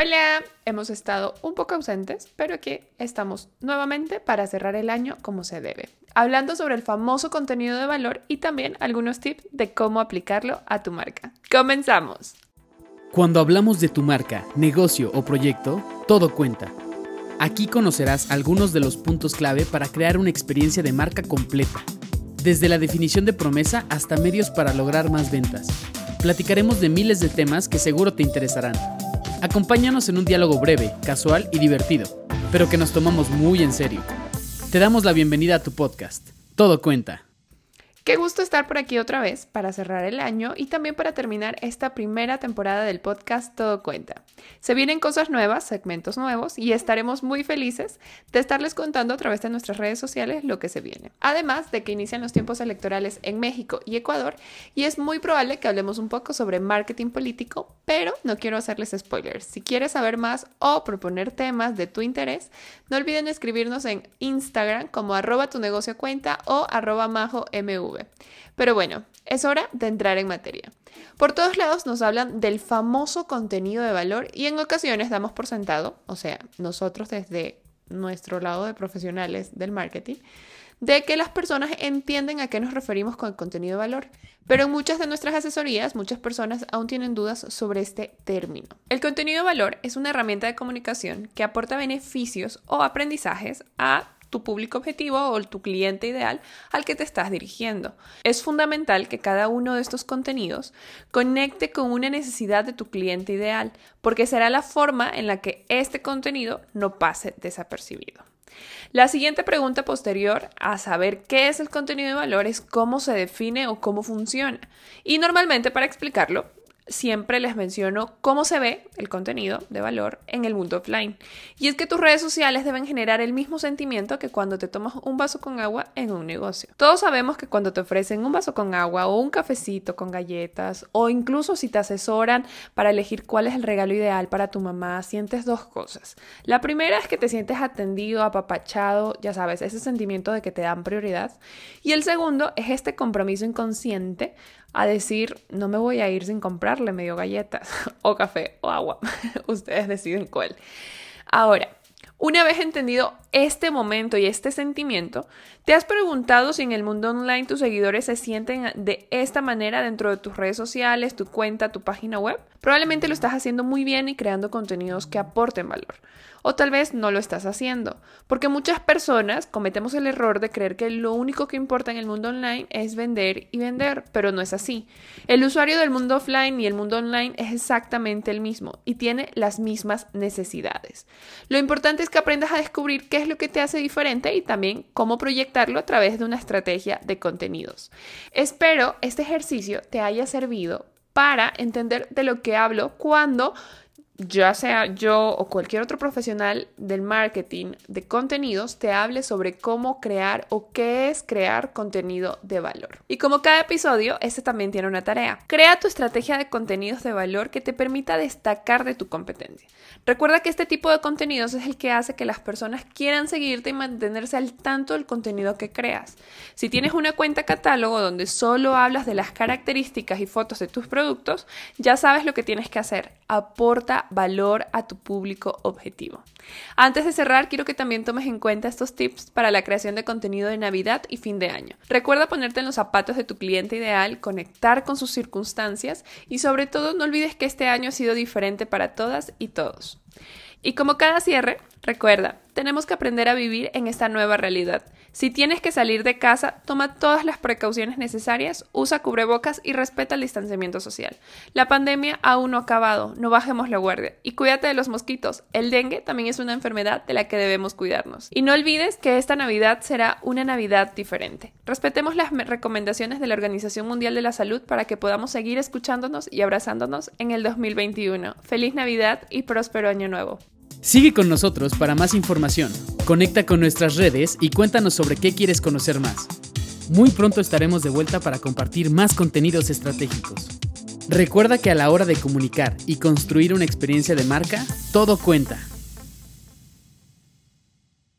Hola, hemos estado un poco ausentes, pero aquí estamos nuevamente para cerrar el año como se debe, hablando sobre el famoso contenido de valor y también algunos tips de cómo aplicarlo a tu marca. Comenzamos. Cuando hablamos de tu marca, negocio o proyecto, todo cuenta. Aquí conocerás algunos de los puntos clave para crear una experiencia de marca completa, desde la definición de promesa hasta medios para lograr más ventas. Platicaremos de miles de temas que seguro te interesarán Acompáñanos en un diálogo breve, casual y divertido, pero que nos tomamos muy en serio. Te damos la bienvenida a tu podcast. Todo cuenta. Qué gusto estar por aquí otra vez para cerrar el año y también para terminar esta primera temporada del podcast Todo Cuenta. Se vienen cosas nuevas, segmentos nuevos y estaremos muy felices de estarles contando a través de nuestras redes sociales lo que se viene. Además de que inician los tiempos electorales en México y Ecuador y es muy probable que hablemos un poco sobre marketing político, pero no quiero hacerles spoilers. Si quieres saber más o proponer temas de tu interés, no olviden escribirnos en Instagram como arroba tu negocio cuenta o arroba majo mv. Pero bueno, es hora de entrar en materia. Por todos lados nos hablan del famoso contenido de valor y en ocasiones damos por sentado, o sea, nosotros desde nuestro lado de profesionales del marketing, de que las personas entienden a qué nos referimos con el contenido de valor. Pero en muchas de nuestras asesorías, muchas personas aún tienen dudas sobre este término. El contenido de valor es una herramienta de comunicación que aporta beneficios o aprendizajes a tu público objetivo o tu cliente ideal al que te estás dirigiendo. Es fundamental que cada uno de estos contenidos conecte con una necesidad de tu cliente ideal, porque será la forma en la que este contenido no pase desapercibido. La siguiente pregunta posterior a saber qué es el contenido de valor es cómo se define o cómo funciona. Y normalmente para explicarlo siempre les menciono cómo se ve el contenido de valor en el mundo offline. Y es que tus redes sociales deben generar el mismo sentimiento que cuando te tomas un vaso con agua en un negocio. Todos sabemos que cuando te ofrecen un vaso con agua o un cafecito con galletas o incluso si te asesoran para elegir cuál es el regalo ideal para tu mamá, sientes dos cosas. La primera es que te sientes atendido, apapachado, ya sabes, ese sentimiento de que te dan prioridad. Y el segundo es este compromiso inconsciente a decir, no me voy a ir sin comprarle medio galletas o café o agua. Ustedes deciden cuál. Ahora, una vez entendido este momento y este sentimiento, ¿te has preguntado si en el mundo online tus seguidores se sienten de esta manera dentro de tus redes sociales, tu cuenta, tu página web? Probablemente lo estás haciendo muy bien y creando contenidos que aporten valor. O tal vez no lo estás haciendo, porque muchas personas cometemos el error de creer que lo único que importa en el mundo online es vender y vender, pero no es así. El usuario del mundo offline y el mundo online es exactamente el mismo y tiene las mismas necesidades. Lo importante que aprendas a descubrir qué es lo que te hace diferente y también cómo proyectarlo a través de una estrategia de contenidos. Espero este ejercicio te haya servido para entender de lo que hablo cuando ya sea yo o cualquier otro profesional del marketing de contenidos, te hable sobre cómo crear o qué es crear contenido de valor. Y como cada episodio, este también tiene una tarea. Crea tu estrategia de contenidos de valor que te permita destacar de tu competencia. Recuerda que este tipo de contenidos es el que hace que las personas quieran seguirte y mantenerse al tanto del contenido que creas. Si tienes una cuenta catálogo donde solo hablas de las características y fotos de tus productos, ya sabes lo que tienes que hacer. Aporta valor a tu público objetivo. Antes de cerrar, quiero que también tomes en cuenta estos tips para la creación de contenido de Navidad y fin de año. Recuerda ponerte en los zapatos de tu cliente ideal, conectar con sus circunstancias y sobre todo no olvides que este año ha sido diferente para todas y todos. Y como cada cierre, recuerda, tenemos que aprender a vivir en esta nueva realidad. Si tienes que salir de casa, toma todas las precauciones necesarias, usa cubrebocas y respeta el distanciamiento social. La pandemia aún no ha acabado, no bajemos la guardia. Y cuídate de los mosquitos. El dengue también es una enfermedad de la que debemos cuidarnos. Y no olvides que esta Navidad será una Navidad diferente. Respetemos las recomendaciones de la Organización Mundial de la Salud para que podamos seguir escuchándonos y abrazándonos en el 2021. Feliz Navidad y próspero año nuevo. Sigue con nosotros para más información. Conecta con nuestras redes y cuéntanos sobre qué quieres conocer más. Muy pronto estaremos de vuelta para compartir más contenidos estratégicos. Recuerda que a la hora de comunicar y construir una experiencia de marca, todo cuenta.